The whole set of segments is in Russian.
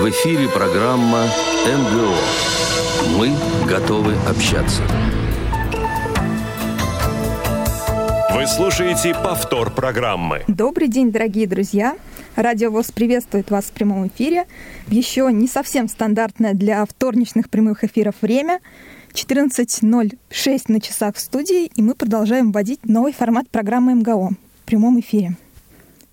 В эфире программа НГО. Мы готовы общаться. Вы слушаете повтор программы. Добрый день, дорогие друзья! Радио ВОЗ приветствует вас в прямом эфире. В еще не совсем стандартное для вторничных прямых эфиров время. 14.06 на часах в студии, и мы продолжаем вводить новый формат программы МГО в прямом эфире.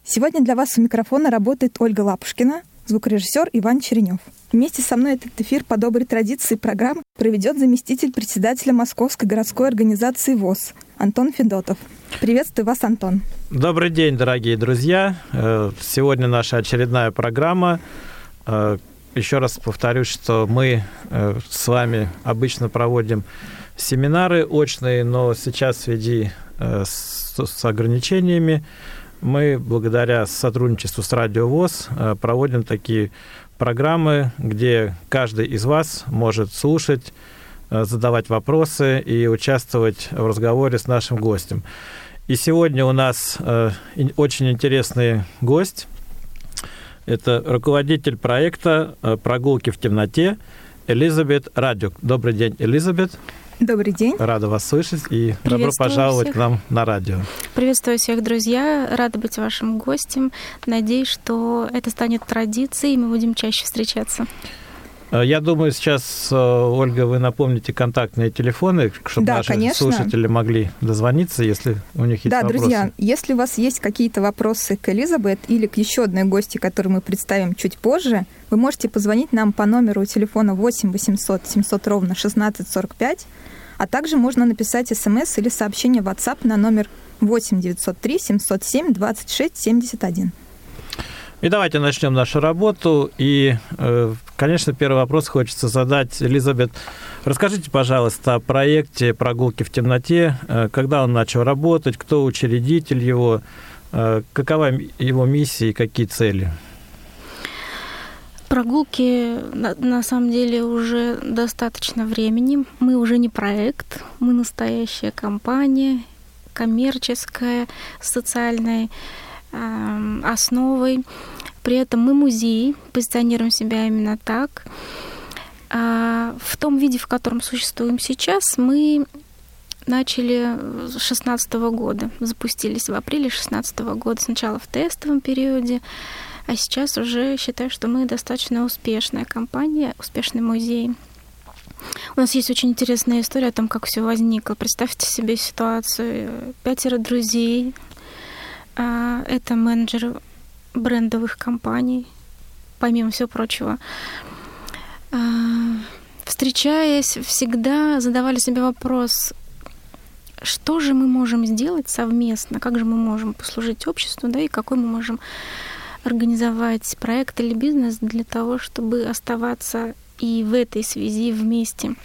Сегодня для вас у микрофона работает Ольга Лапушкина, звукорежиссер Иван Черенев. Вместе со мной этот эфир по доброй традиции программы проведет заместитель председателя Московской городской организации ВОЗ Антон Федотов. Приветствую вас, Антон. Добрый день, дорогие друзья. Э, сегодня наша очередная программа. Э, еще раз повторюсь, что мы э, с вами обычно проводим семинары очные, но сейчас в связи с ограничениями мы благодаря сотрудничеству с Радио ВОЗ э, проводим такие программы, где каждый из вас может слушать, э, задавать вопросы и участвовать в разговоре с нашим гостем. И сегодня у нас э, очень интересный гость. Это руководитель проекта «Прогулки в темноте» Элизабет Радюк. Добрый день, Элизабет. Добрый день. Рада вас слышать и добро пожаловать всех. к нам на радио. Приветствую всех, друзья. Рада быть вашим гостем. Надеюсь, что это станет традицией, и мы будем чаще встречаться. Э, я думаю, сейчас, э, Ольга, вы напомните контактные телефоны, чтобы да, наши конечно. слушатели могли дозвониться, если у них есть да, вопросы. Да, друзья, если у вас есть какие-то вопросы к Элизабет или к еще одной гости, которую мы представим чуть позже, вы можете позвонить нам по номеру телефона 8 800 700 ровно 1645, а также можно написать смс или сообщение в WhatsApp на номер 8 903 707 26 71. И давайте начнем нашу работу. И, э, конечно, первый вопрос хочется задать. Элизабет, расскажите, пожалуйста, о проекте «Прогулки в темноте». Э, когда он начал работать, кто учредитель его, э, какова его миссия и какие цели? Прогулки на, самом деле уже достаточно времени. Мы уже не проект, мы настоящая компания, коммерческая, социальная основой. При этом мы музей, позиционируем себя именно так. А, в том виде, в котором существуем сейчас, мы начали с 2016 года, запустились в апреле 2016 года, сначала в тестовом периоде, а сейчас уже считаю, что мы достаточно успешная компания, успешный музей. У нас есть очень интересная история о том, как все возникло. Представьте себе ситуацию. Пятеро друзей, это менеджеры брендовых компаний, помимо всего прочего. А, встречаясь, всегда задавали себе вопрос, что же мы можем сделать совместно, как же мы можем послужить обществу, да, и какой мы можем организовать проект или бизнес для того, чтобы оставаться и в этой связи вместе.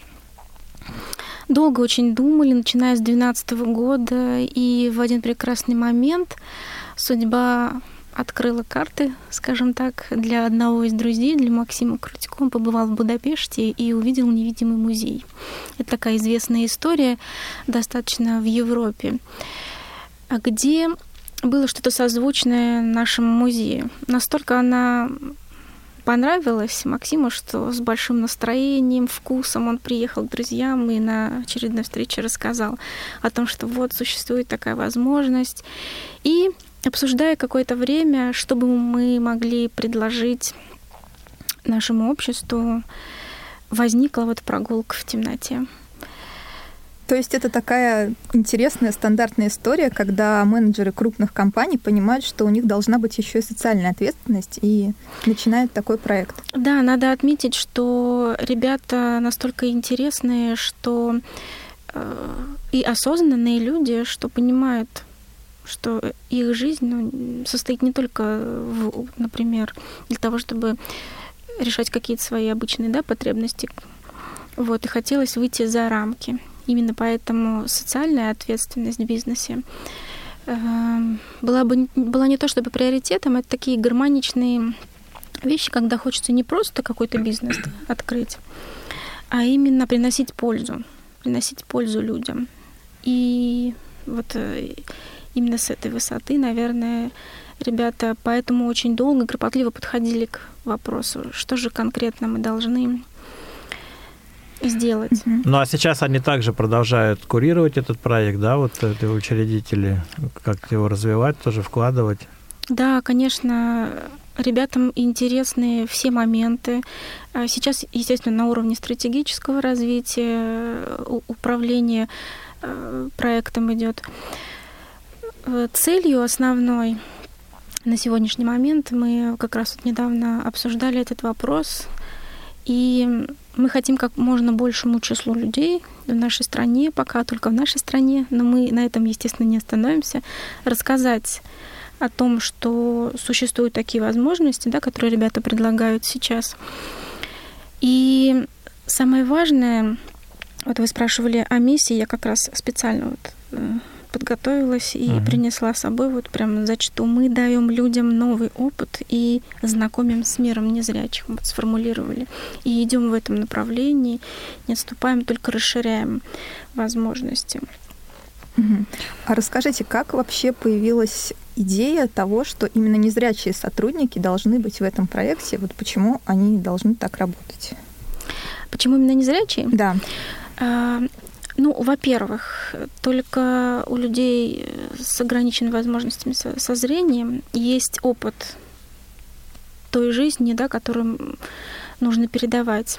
Долго очень думали, начиная с 2012 года, и в один прекрасный момент судьба открыла карты, скажем так, для одного из друзей, для Максима Крутика. Он побывал в Будапеште и увидел невидимый музей. Это такая известная история, достаточно в Европе, где было что-то созвучное нашему музею. Настолько она понравилось Максиму, что с большим настроением, вкусом он приехал к друзьям и на очередной встрече рассказал о том, что вот существует такая возможность. И обсуждая какое-то время, что бы мы могли предложить нашему обществу, возникла вот прогулка в темноте. То есть это такая интересная стандартная история, когда менеджеры крупных компаний понимают, что у них должна быть еще и социальная ответственность и начинают такой проект. Да, надо отметить, что ребята настолько интересные, что э, и осознанные люди, что понимают, что их жизнь ну, состоит не только, в, например, для того, чтобы решать какие-то свои обычные да, потребности. Вот, и хотелось выйти за рамки. Именно поэтому социальная ответственность в бизнесе эм, была бы была не то чтобы приоритетом, это такие гармоничные вещи, когда хочется не просто какой-то бизнес открыть, а именно приносить пользу, приносить пользу людям. И вот э, именно с этой высоты, наверное, ребята поэтому очень долго, кропотливо подходили к вопросу, что же конкретно мы должны сделать. Ну а сейчас они также продолжают курировать этот проект, да, вот эти учредители, как его развивать, тоже вкладывать. Да, конечно, ребятам интересны все моменты. А сейчас, естественно, на уровне стратегического развития, управления э, проектом идет. Э, целью основной на сегодняшний момент мы как раз вот недавно обсуждали этот вопрос, и мы хотим как можно большему числу людей в нашей стране, пока только в нашей стране, но мы на этом, естественно, не остановимся, рассказать о том, что существуют такие возможности, да, которые ребята предлагают сейчас. И самое важное, вот вы спрашивали о миссии, я как раз специально вот э, подготовилась и угу. принесла с собой вот прям зачту. Мы даем людям новый опыт и знакомим с миром незрячих. Вот сформулировали. И идем в этом направлении, не отступаем, только расширяем возможности. А расскажите, как вообще появилась идея того, что именно незрячие сотрудники должны быть в этом проекте? Вот почему они должны так работать? Почему именно незрячие? Да. Ну, во-первых, только у людей с ограниченными возможностями со, зрением есть опыт той жизни, да, которую нужно передавать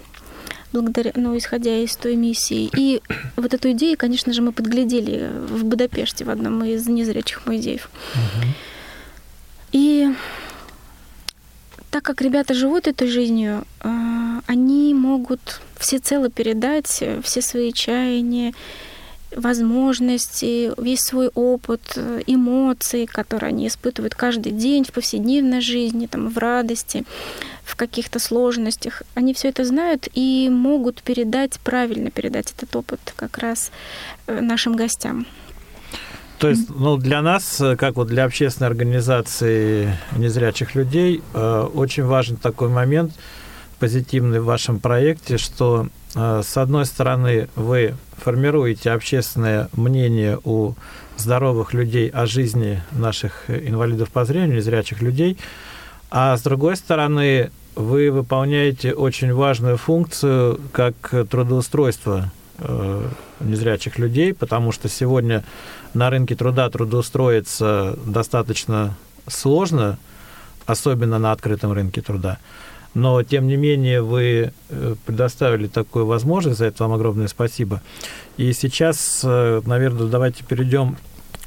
благодаря, ну, исходя из той миссии. И вот эту идею, конечно же, мы подглядели в Будапеште в одном из незрячих музеев. Угу. И так как ребята живут этой жизнью, они могут всецело передать все свои чаяния, возможности, весь свой опыт, эмоции, которые они испытывают каждый день в повседневной жизни, там, в радости, в каких-то сложностях. Они все это знают и могут передать, правильно передать этот опыт как раз э, нашим гостям. То есть, ну, для нас, э, как вот для общественной организации незрячих людей, э, очень важен такой момент позитивный в вашем проекте, что с одной стороны вы формируете общественное мнение у здоровых людей о жизни наших инвалидов по зрению, незрячих людей, а с другой стороны, вы выполняете очень важную функцию как трудоустройство э, незрячих людей, потому что сегодня на рынке труда трудоустроиться достаточно сложно, особенно на открытом рынке труда. Но, тем не менее, вы э, предоставили такую возможность, за это вам огромное спасибо. И сейчас, э, наверное, давайте перейдем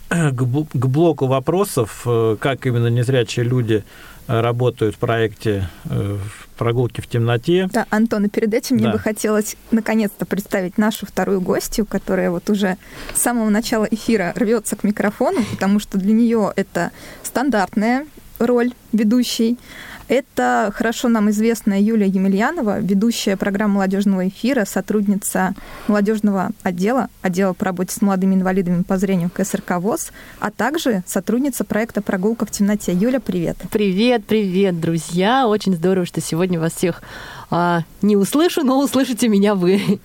к блоку вопросов, как именно незрячие люди работают в проекте э, «Прогулки в темноте». Да, Антон, и перед этим да. мне бы хотелось наконец-то представить нашу вторую гостью, которая вот уже с самого начала эфира рвется к микрофону, потому что для нее это стандартная роль ведущей. Это хорошо нам известная Юлия Емельянова, ведущая программы молодежного эфира, сотрудница молодежного отдела, отдела по работе с молодыми инвалидами по зрению КСРК ВОЗ, а также сотрудница проекта «Прогулка в темноте». Юля, привет. Привет, привет, друзья. Очень здорово, что сегодня вас всех а, не услышу, но услышите меня вы.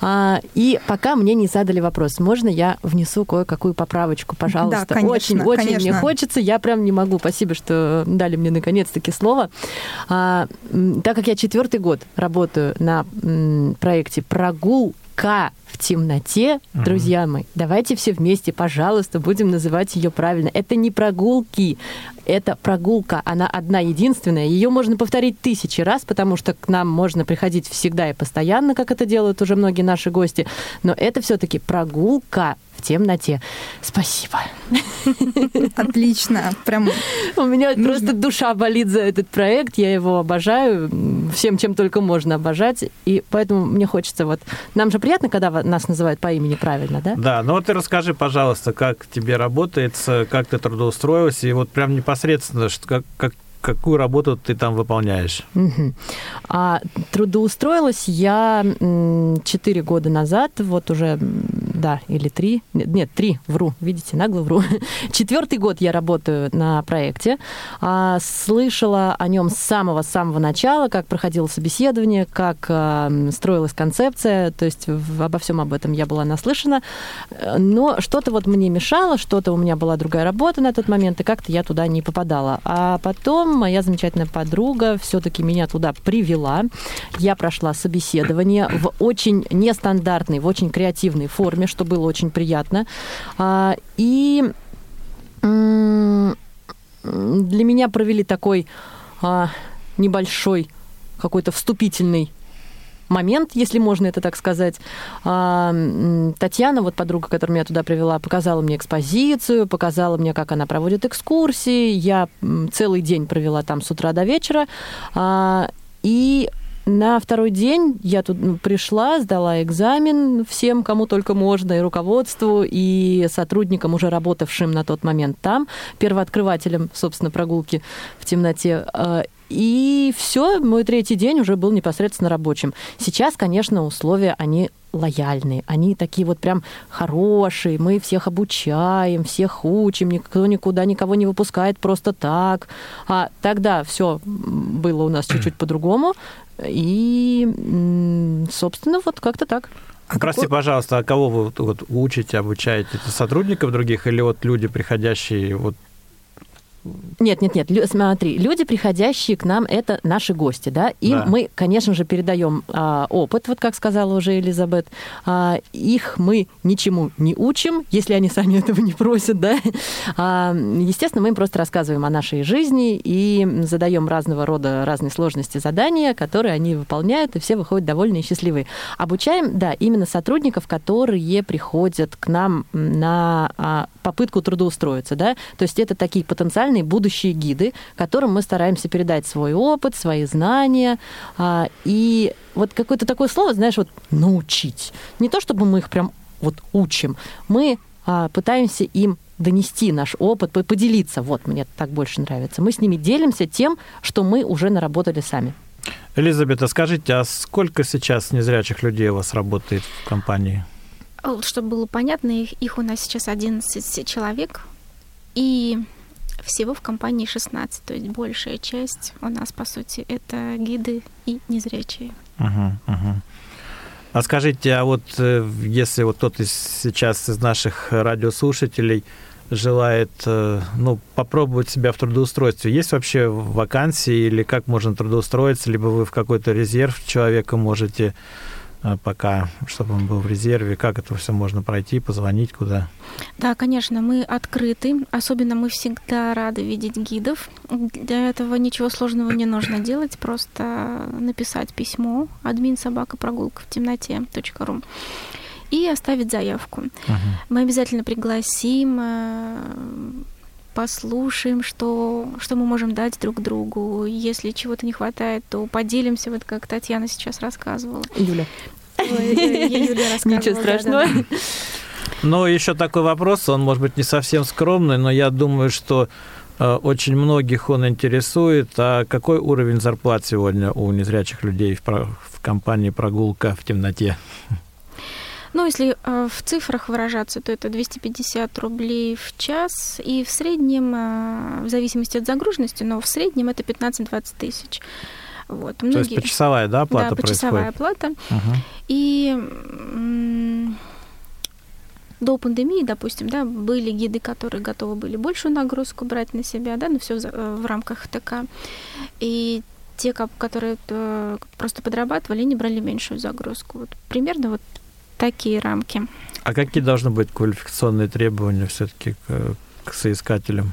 А, и пока мне не задали вопрос, можно я внесу кое-какую поправочку, пожалуйста? Да, конечно, очень, очень конечно. мне хочется. Я прям не могу. Спасибо, что дали мне наконец-таки слово. А, так как я четвертый год работаю на м, проекте «Прогулка в темноте, угу. друзья мои, давайте все вместе, пожалуйста, будем называть ее правильно. Это не прогулки, это прогулка, она одна единственная. Ее можно повторить тысячи раз, потому что к нам можно приходить всегда и постоянно, как это делают уже многие наши гости. Но это все-таки прогулка в темноте. Спасибо. Отлично. Прям У меня нужно. просто душа болит за этот проект. Я его обожаю. Всем, чем только можно обожать. И поэтому мне хочется вот... Нам же приятно, когда нас называют по имени правильно, да? Да. Ну вот ты расскажи, пожалуйста, как тебе работает, как ты трудоустроилась, и вот прям непосредственно, как, как какую работу ты там выполняешь? Угу. А, трудоустроилась я 4 года назад, вот уже да, или три, нет, нет, три, вру, видите, нагло вру. Четвертый год я работаю на проекте, а, слышала о нем с самого-самого начала, как проходило собеседование, как а, строилась концепция, то есть обо всем об этом я была наслышана, но что-то вот мне мешало, что-то у меня была другая работа на тот момент, и как-то я туда не попадала. А потом моя замечательная подруга все-таки меня туда привела, я прошла собеседование в очень нестандартной, в очень креативной форме, что было очень приятно. А, и для меня провели такой а, небольшой какой-то вступительный момент, если можно это так сказать. А, Татьяна, вот подруга, которая меня туда привела, показала мне экспозицию, показала мне, как она проводит экскурсии. Я целый день провела там с утра до вечера. И на второй день я тут ну, пришла, сдала экзамен всем, кому только можно, и руководству, и сотрудникам, уже работавшим на тот момент там, первооткрывателям, собственно, прогулки в темноте. И все, мой третий день уже был непосредственно рабочим. Сейчас, конечно, условия, они лояльные, они такие вот прям хорошие, мы всех обучаем, всех учим, никто никуда никого не выпускает просто так. А тогда все было у нас чуть-чуть по-другому, и, собственно, вот как-то так. А Прости, какой... пожалуйста, а кого вы вот, учите, обучаете? Это сотрудников других или вот люди, приходящие вот нет, нет, нет. Смотри, люди, приходящие к нам, это наши гости, да. Им да. мы, конечно же, передаем а, опыт, вот как сказала уже Элизабет. А, их мы ничему не учим, если они сами этого не просят, да. А, естественно, мы им просто рассказываем о нашей жизни и задаем разного рода разные сложности задания, которые они выполняют, и все выходят довольные и счастливые. Обучаем, да, именно сотрудников, которые приходят к нам на а, попытку трудоустроиться, да. То есть это такие потенциальные потенциальные будущие гиды, которым мы стараемся передать свой опыт, свои знания. А, и вот какое-то такое слово, знаешь, вот научить. Не то, чтобы мы их прям вот учим, мы а, пытаемся им донести наш опыт, поделиться. Вот, мне так больше нравится. Мы с ними делимся тем, что мы уже наработали сами. Элизабета, скажите, а сколько сейчас незрячих людей у вас работает в компании? Чтобы было понятно, их, их у нас сейчас 11 человек. И всего в компании 16, то есть большая часть у нас, по сути, это гиды и незрячие. Угу. А скажите, а вот э, если вот кто-то сейчас из наших радиослушателей желает э, ну, попробовать себя в трудоустройстве, есть вообще вакансии или как можно трудоустроиться, либо вы в какой-то резерв человека можете пока, чтобы он был в резерве, как это все можно пройти, позвонить куда? Да, конечно, мы открыты. Особенно мы всегда рады видеть гидов. Для этого ничего сложного не нужно делать, просто написать письмо админ собака прогулка в темноте ру и оставить заявку. Uh-huh. Мы обязательно пригласим э, послушаем, что, что мы можем дать друг другу. Если чего-то не хватает, то поделимся, вот как Татьяна сейчас рассказывала. Юля. Ничего страшного. Но еще такой вопрос, он может быть не совсем скромный, но я думаю, что э, очень многих он интересует. А какой уровень зарплат сегодня у незрячих людей в, в компании «Прогулка в темноте»? Ну, если э, в цифрах выражаться, то это 250 рублей в час, и в среднем, э, в зависимости от загруженности, но в среднем это 15-20 тысяч. Вот. Многие... То есть почасовая, да, оплата да, почасовая происходит? оплата. Угу. И до пандемии, допустим, да, были гиды, которые готовы были большую нагрузку брать на себя, да, но все э, в рамках ТК. И те, которые э, просто подрабатывали, не брали меньшую загрузку. Вот примерно вот такие рамки. А какие должны быть квалификационные требования все-таки к, к соискателям?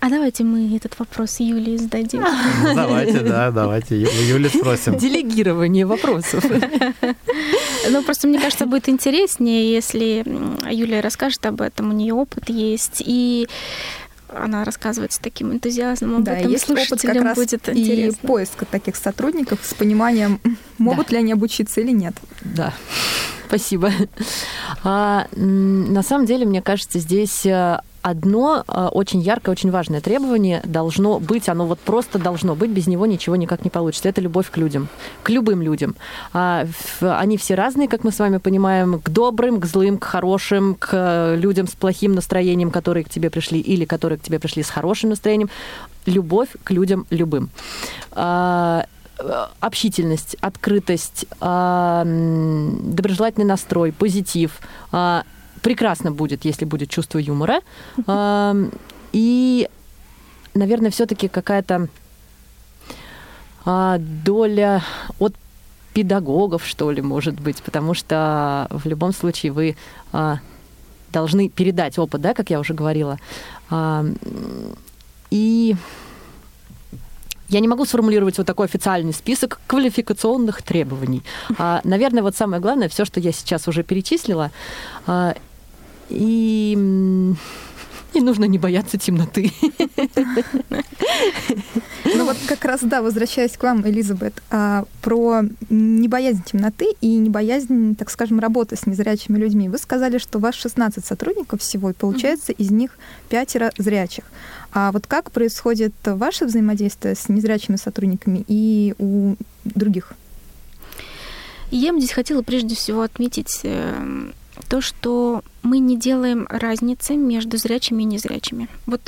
А давайте мы этот вопрос Юлии зададим. Ну, давайте, да, давайте. Юли спросим. Делегирование вопросов. Ну, просто мне кажется, будет интереснее, если Юлия расскажет об этом, у нее опыт есть, и она рассказывает с таким энтузиазмом об да, этом. Есть опыт как раз будет и интересно. поиска таких сотрудников с пониманием, могут да. ли они обучиться или нет. Да. Спасибо. А, на самом деле, мне кажется, здесь э, одно а, очень яркое, очень важное требование должно быть, оно вот просто должно быть, без него ничего никак не получится. Это любовь к людям, к любым людям. А, они все разные, как мы с вами понимаем, к добрым, к злым, к хорошим, к людям с плохим настроением, которые к тебе пришли, или которые к тебе пришли с хорошим настроением. Любовь к людям любым общительность, открытость, доброжелательный настрой, позитив, прекрасно будет, если будет чувство юмора. И, наверное, все-таки какая-то а, доля от педагогов, что ли, может быть, потому что в любом случае вы а, должны передать опыт, да, как я уже говорила. И я не могу сформулировать вот такой официальный список квалификационных требований. А, наверное, вот самое главное, все, что я сейчас уже перечислила, и и нужно не бояться темноты. Ну вот как раз, да, возвращаясь к вам, Элизабет, а, про не боязнь темноты и не боязнь, так скажем, работы с незрячими людьми. Вы сказали, что у вас 16 сотрудников всего, и получается из них пятеро зрячих. А вот как происходит ваше взаимодействие с незрячими сотрудниками и у других? Я бы здесь хотела прежде всего отметить эм, то, что мы не делаем разницы между зрячими и незрячими. Вот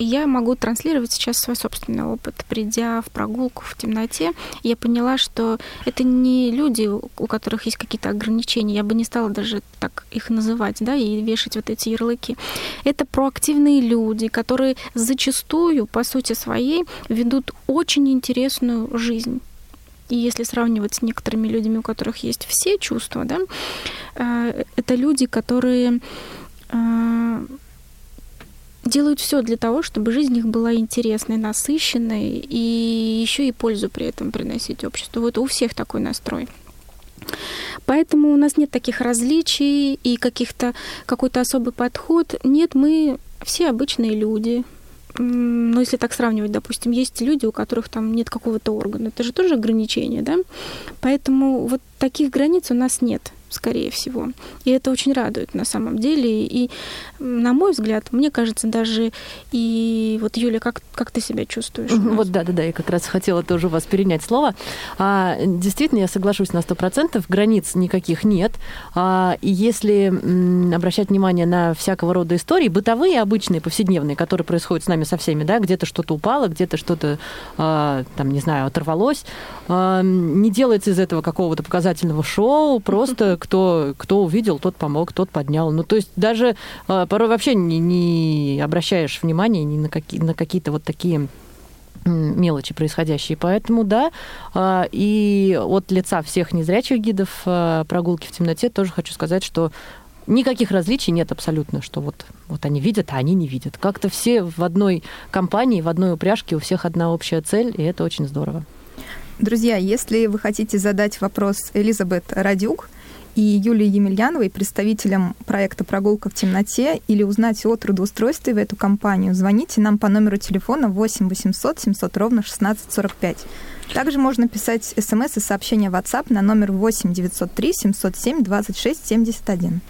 я могу транслировать сейчас свой собственный опыт. Придя в прогулку в темноте, я поняла, что это не люди, у которых есть какие-то ограничения. Я бы не стала даже так их называть, да, и вешать вот эти ярлыки. Это проактивные люди, которые зачастую, по сути своей, ведут очень интересную жизнь. И если сравнивать с некоторыми людьми, у которых есть все чувства, да, э, это люди, которые э, делают все для того, чтобы жизнь их была интересной, насыщенной и еще и пользу при этом приносить обществу. Вот у всех такой настрой. Поэтому у нас нет таких различий и каких-то какой-то особый подход. Нет, мы все обычные люди, ну, если так сравнивать, допустим, есть люди, у которых там нет какого-то органа, это же тоже ограничение, да? Поэтому вот таких границ у нас нет скорее всего. И это очень радует на самом деле. И, на мой взгляд, мне кажется, даже и вот, Юля, как, как ты себя чувствуешь? Вот да, да, да, я как раз хотела тоже у вас перенять слово. А, действительно, я соглашусь на сто процентов, границ никаких нет. А, и если м, обращать внимание на всякого рода истории, бытовые, обычные, повседневные, которые происходят с нами со всеми, да, где-то что-то упало, где-то что-то, а, там, не знаю, оторвалось, а, не делается из этого какого-то показательного шоу, просто кто, кто увидел, тот помог, тот поднял. Ну, то есть даже а, порой вообще не, не обращаешь внимания ни на, какие, на какие-то вот такие мелочи происходящие. Поэтому, да, а, и от лица всех незрячих гидов а, прогулки в темноте тоже хочу сказать, что никаких различий нет абсолютно, что вот, вот они видят, а они не видят. Как-то все в одной компании, в одной упряжке, у всех одна общая цель, и это очень здорово. Друзья, если вы хотите задать вопрос Элизабет Радюк, и Юлии Емельяновой, представителям проекта «Прогулка в темноте», или узнать о трудоустройстве в эту компанию, звоните нам по номеру телефона 8 800 700 ровно 1645. Также можно писать смс и сообщения в WhatsApp на номер 8 903 707 26 71.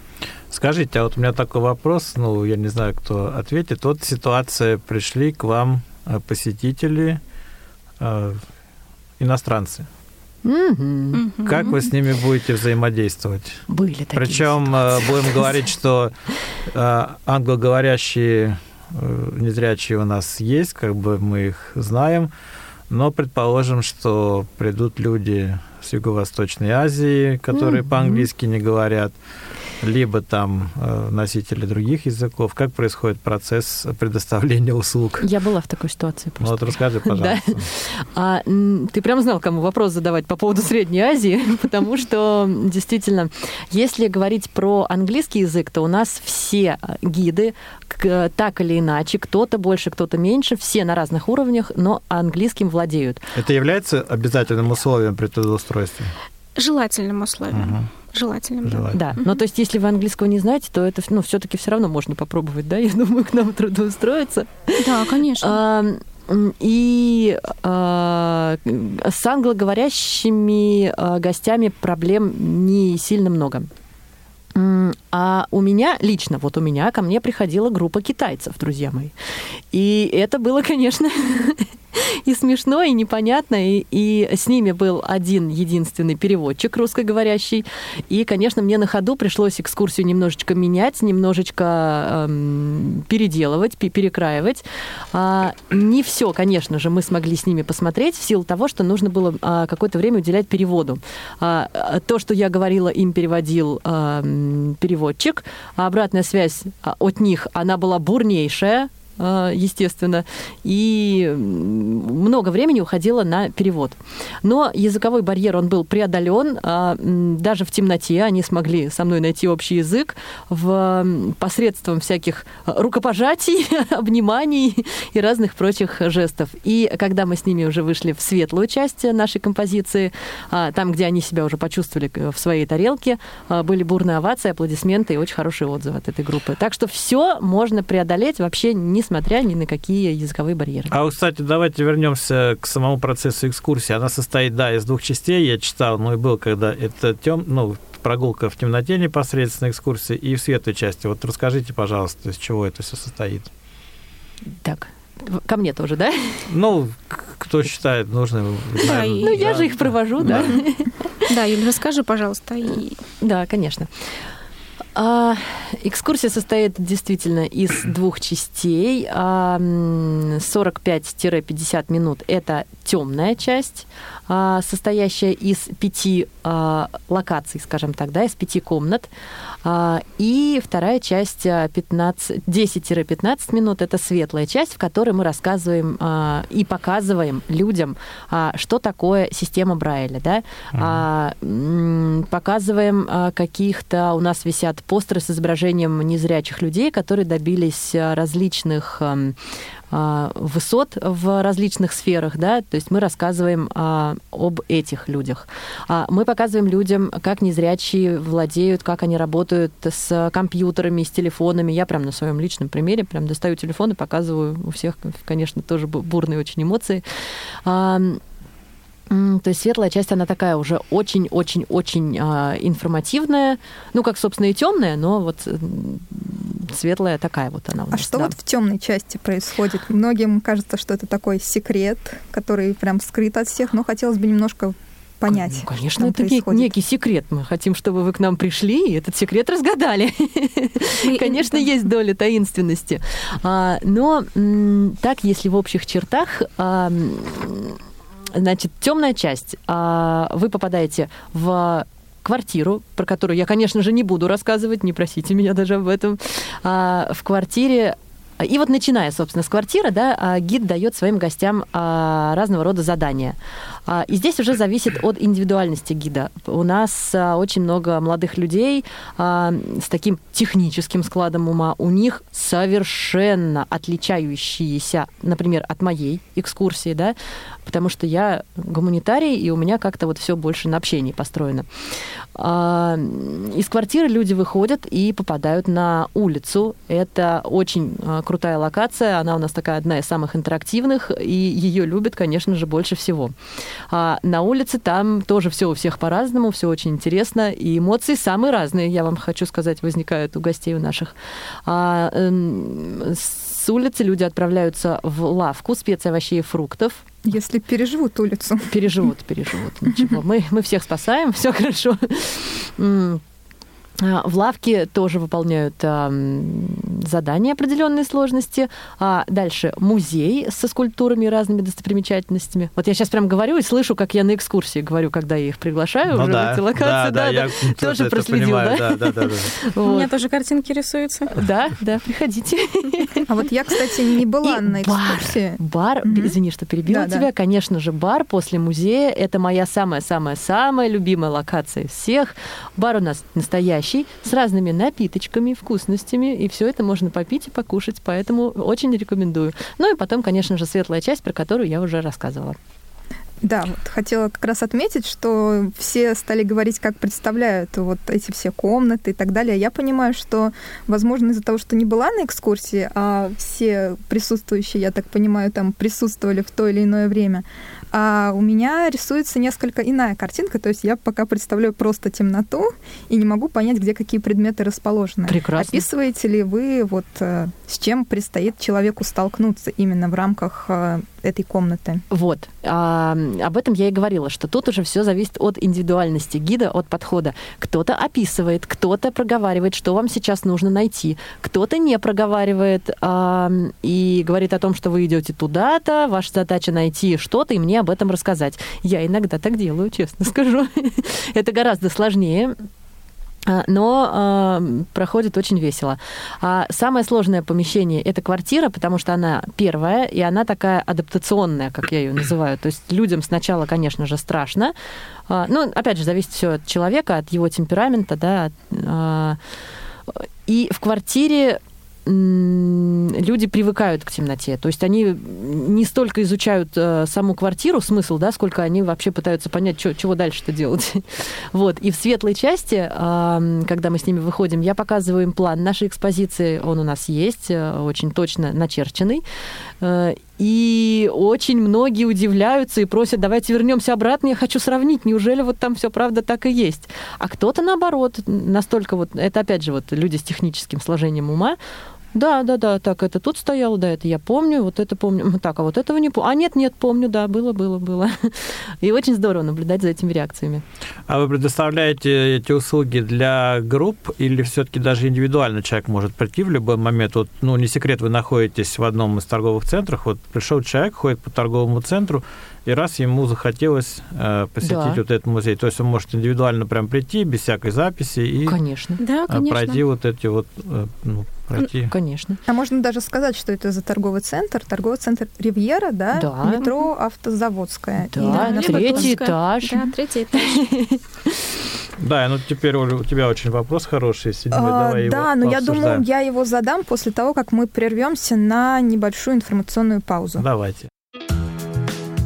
Скажите, а вот у меня такой вопрос, ну, я не знаю, кто ответит. Вот ситуация, пришли к вам э, посетители, э, иностранцы. Угу. Как вы с ними будете взаимодействовать? Были такие Причем ситуации. будем говорить, что э, англоговорящие э, незрячие у нас есть, как бы мы их знаем, но предположим, что придут люди с Юго-Восточной Азии, которые mm по-английски не говорят либо там э, носители других языков. Как происходит процесс предоставления услуг? Я была в такой ситуации просто. Ну, вот расскажи, пожалуйста. а, ты прям знал, кому вопрос задавать по поводу Средней Азии, потому что действительно, если говорить про английский язык, то у нас все гиды, так или иначе, кто-то больше, кто-то меньше, все на разных уровнях, но английским владеют. Это является обязательным условием при трудоустройстве? Желательным условием. Угу. Желательным, Желательно. да. Да, ну то есть если вы английского не знаете, то это ну, все-таки все равно можно попробовать, да, я думаю, к нам трудоустроиться. Да, конечно. А, и э, с англоговорящими э, гостями проблем не сильно много. А у меня лично, вот у меня ко мне приходила группа китайцев, друзья мои. И это было, конечно, и смешно, и непонятно. И, и с ними был один единственный переводчик русскоговорящий. И, конечно, мне на ходу пришлось экскурсию немножечко менять, немножечко эм, переделывать, перекраивать. А, не все, конечно же, мы смогли с ними посмотреть в силу того, что нужно было а, какое-то время уделять переводу. А, то, что я говорила, им переводил а, переводчик. А обратная связь а, от них, она была бурнейшая, естественно, и много времени уходило на перевод. Но языковой барьер, он был преодолен, а, даже в темноте они смогли со мной найти общий язык в посредством всяких рукопожатий, обниманий и разных прочих жестов. И когда мы с ними уже вышли в светлую часть нашей композиции, а, там, где они себя уже почувствовали в своей тарелке, были бурные овации, аплодисменты и очень хорошие отзывы от этой группы. Так что все можно преодолеть вообще не несмотря ни на какие языковые барьеры. А кстати, давайте вернемся к самому процессу экскурсии. Она состоит, да, из двух частей. Я читал, ну и был, когда это тем, ну, прогулка в темноте непосредственно экскурсии и в светлой части. Вот расскажите, пожалуйста, из чего это все состоит. Так, ко мне тоже, да? Ну, кто считает нужным. Да, ну, я же их провожу, да. Да, Юль, расскажи, пожалуйста. Да, конечно. А, экскурсия состоит действительно из двух частей. 45-50 минут – это темная часть, а, состоящая из пяти а, локаций, скажем так, да, из пяти комнат. А, и вторая часть 15, 10-15 минут – это светлая часть, в которой мы рассказываем и показываем людям, что такое система Брайля. Да? Mm-hmm. Показываем каких-то, у нас висят постеры с изображением незрячих людей, которые добились различных а, высот в различных сферах, да, то есть мы рассказываем а, об этих людях. А, мы показываем людям, как незрячие владеют, как они работают с компьютерами, с телефонами. Я прям на своем личном примере прям достаю телефон и показываю у всех, конечно, тоже бурные очень эмоции. То есть светлая часть, она такая уже очень-очень-очень а, информативная, ну, как, собственно, и темная, но вот светлая такая вот она у а нас. А что да. вот в темной части происходит? Многим кажется, что это такой секрет, который прям скрыт от всех, но хотелось бы немножко понять. Ну, конечно, это происходит. некий секрет. Мы хотим, чтобы вы к нам пришли и этот секрет разгадали. Конечно, есть доля таинственности. А, но так, если в общих чертах Значит, темная часть. А, вы попадаете в квартиру, про которую я, конечно же, не буду рассказывать, не просите меня даже об этом. А, в квартире и вот начиная, собственно, с квартиры, да, а, гид дает своим гостям разного рода задания. И здесь уже зависит от индивидуальности гида. У нас очень много молодых людей с таким техническим складом ума. У них совершенно отличающиеся, например, от моей экскурсии, да, потому что я гуманитарий, и у меня как-то вот все больше на общении построено. А, из квартиры люди выходят и попадают на улицу. Это очень а, крутая локация, она у нас такая одна из самых интерактивных, и ее любят, конечно же, больше всего. А на улице там тоже все у всех по-разному, все очень интересно, и эмоции самые разные, я вам хочу сказать, возникают у гостей у наших. А, эм, с улицы люди отправляются в лавку специй, овощей и фруктов. Если переживут улицу. Переживут, переживут. Ничего. Мы, мы всех спасаем, все хорошо. А, в лавке тоже выполняют а, задания определенной сложности. А дальше музей со скульптурами и разными достопримечательностями. Вот я сейчас прям говорю и слышу, как я на экскурсии говорю, когда я их приглашаю ну, уже да, в эти локации. Да, да, да, я тоже проследил, понимаю, да? Да, да, да. Вот. У меня тоже картинки рисуются. Да, да, приходите. А вот я, кстати, не была и на экскурсии. Бар, бар извини, что перебила да, тебя, да. конечно же, бар после музея. Это моя самая-самая-самая любимая локация из всех. Бар у нас настоящий настоящий, с разными напиточками, вкусностями, и все это можно попить и покушать, поэтому очень рекомендую. Ну и потом, конечно же, светлая часть, про которую я уже рассказывала. Да, вот хотела как раз отметить, что все стали говорить, как представляют вот эти все комнаты и так далее. Я понимаю, что, возможно, из-за того, что не была на экскурсии, а все присутствующие, я так понимаю, там присутствовали в то или иное время, а у меня рисуется несколько иная картинка, то есть я пока представляю просто темноту и не могу понять, где какие предметы расположены. Прекрасно. Описываете ли вы вот э, с чем предстоит человеку столкнуться именно в рамках э, этой комнаты? Вот. А, об этом я и говорила, что тут уже все зависит от индивидуальности гида, от подхода. Кто-то описывает, кто-то проговаривает, что вам сейчас нужно найти, кто-то не проговаривает а, и говорит о том, что вы идете туда-то, ваша задача найти что-то и мне об этом рассказать. Я иногда так делаю, честно скажу. Это гораздо сложнее, но э, проходит очень весело. А самое сложное помещение это квартира, потому что она первая, и она такая адаптационная, как я ее называю. То есть людям сначала, конечно же, страшно. А, ну, опять же, зависит все от человека, от его темперамента, да. От, а, и в квартире люди привыкают к темноте. То есть они не столько изучают э, саму квартиру, смысл, да, сколько они вообще пытаются понять, чё, чего дальше-то делать. вот. И в светлой части, э, когда мы с ними выходим, я показываю им план нашей экспозиции. Он у нас есть, э, очень точно начерченный. Э, и очень многие удивляются и просят, давайте вернемся обратно, я хочу сравнить, неужели вот там все правда так и есть. А кто-то наоборот, настолько вот, это опять же вот люди с техническим сложением ума, да, да, да, так, это тут стояло, да, это я помню, вот это помню. Так, а вот этого не помню. А нет, нет, помню, да, было, было, было. И очень здорово наблюдать за этими реакциями. А вы предоставляете эти услуги для групп или все-таки даже индивидуально человек может прийти в любой момент? Вот, ну, не секрет, вы находитесь в одном из торговых центров, вот пришел человек, ходит по торговому центру, и раз ему захотелось э, посетить да. вот этот музей, то есть он может индивидуально прям прийти без всякой записи и конечно. Да, э, конечно. пройти вот эти вот э, ну, пройти. Конечно. А можно даже сказать, что это за торговый центр, торговый центр Ривьера, да, да. метро Автозаводская. Да, и, да третий этаж. Да, третий этаж. Да, ну теперь у тебя очень вопрос хороший, седьмой, а, давай Да, его но я думаю, я его задам после того, как мы прервемся на небольшую информационную паузу. Давайте.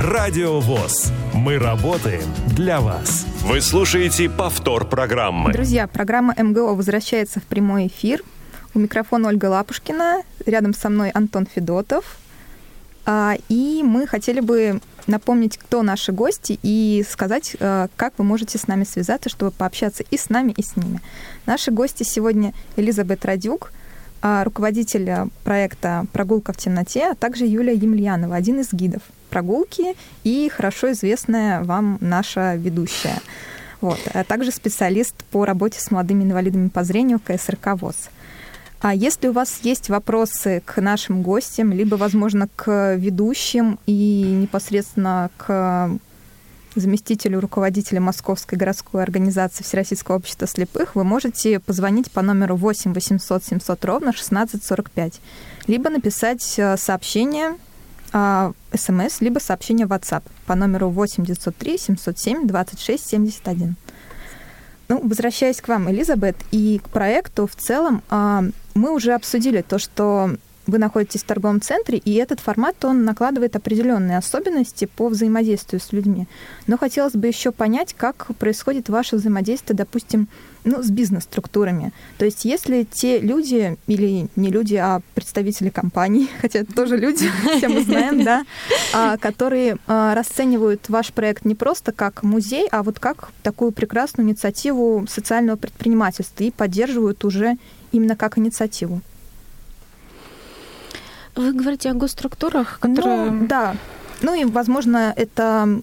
Радио ВОЗ. Мы работаем для вас. Вы слушаете повтор программы. Друзья, программа МГО возвращается в прямой эфир. У микрофона Ольга Лапушкина, рядом со мной Антон Федотов. А, и мы хотели бы напомнить, кто наши гости, и сказать, э, как вы можете с нами связаться, чтобы пообщаться и с нами, и с ними. Наши гости сегодня Элизабет Радюк, а, руководитель проекта «Прогулка в темноте», а также Юлия Емельянова, один из гидов прогулки и хорошо известная вам наша ведущая. Вот. А также специалист по работе с молодыми инвалидами по зрению КСРК ВОЗ. А если у вас есть вопросы к нашим гостям, либо, возможно, к ведущим и непосредственно к заместителю руководителя Московской городской организации Всероссийского общества слепых, вы можете позвонить по номеру 8 800 700 ровно 1645, либо написать э, сообщение смс, либо сообщение в WhatsApp по номеру 8 903 707 26 71. Ну, возвращаясь к вам, Элизабет, и к проекту в целом, а, мы уже обсудили то, что вы находитесь в торговом центре, и этот формат, он накладывает определенные особенности по взаимодействию с людьми. Но хотелось бы еще понять, как происходит ваше взаимодействие, допустим, ну, с бизнес-структурами. То есть если те люди, или не люди, а представители компаний, хотя это тоже люди, все мы знаем, да, а, которые а, расценивают ваш проект не просто как музей, а вот как такую прекрасную инициативу социального предпринимательства и поддерживают уже именно как инициативу. Вы говорите о госструктурах, которые... Ну, да. Ну и, возможно, это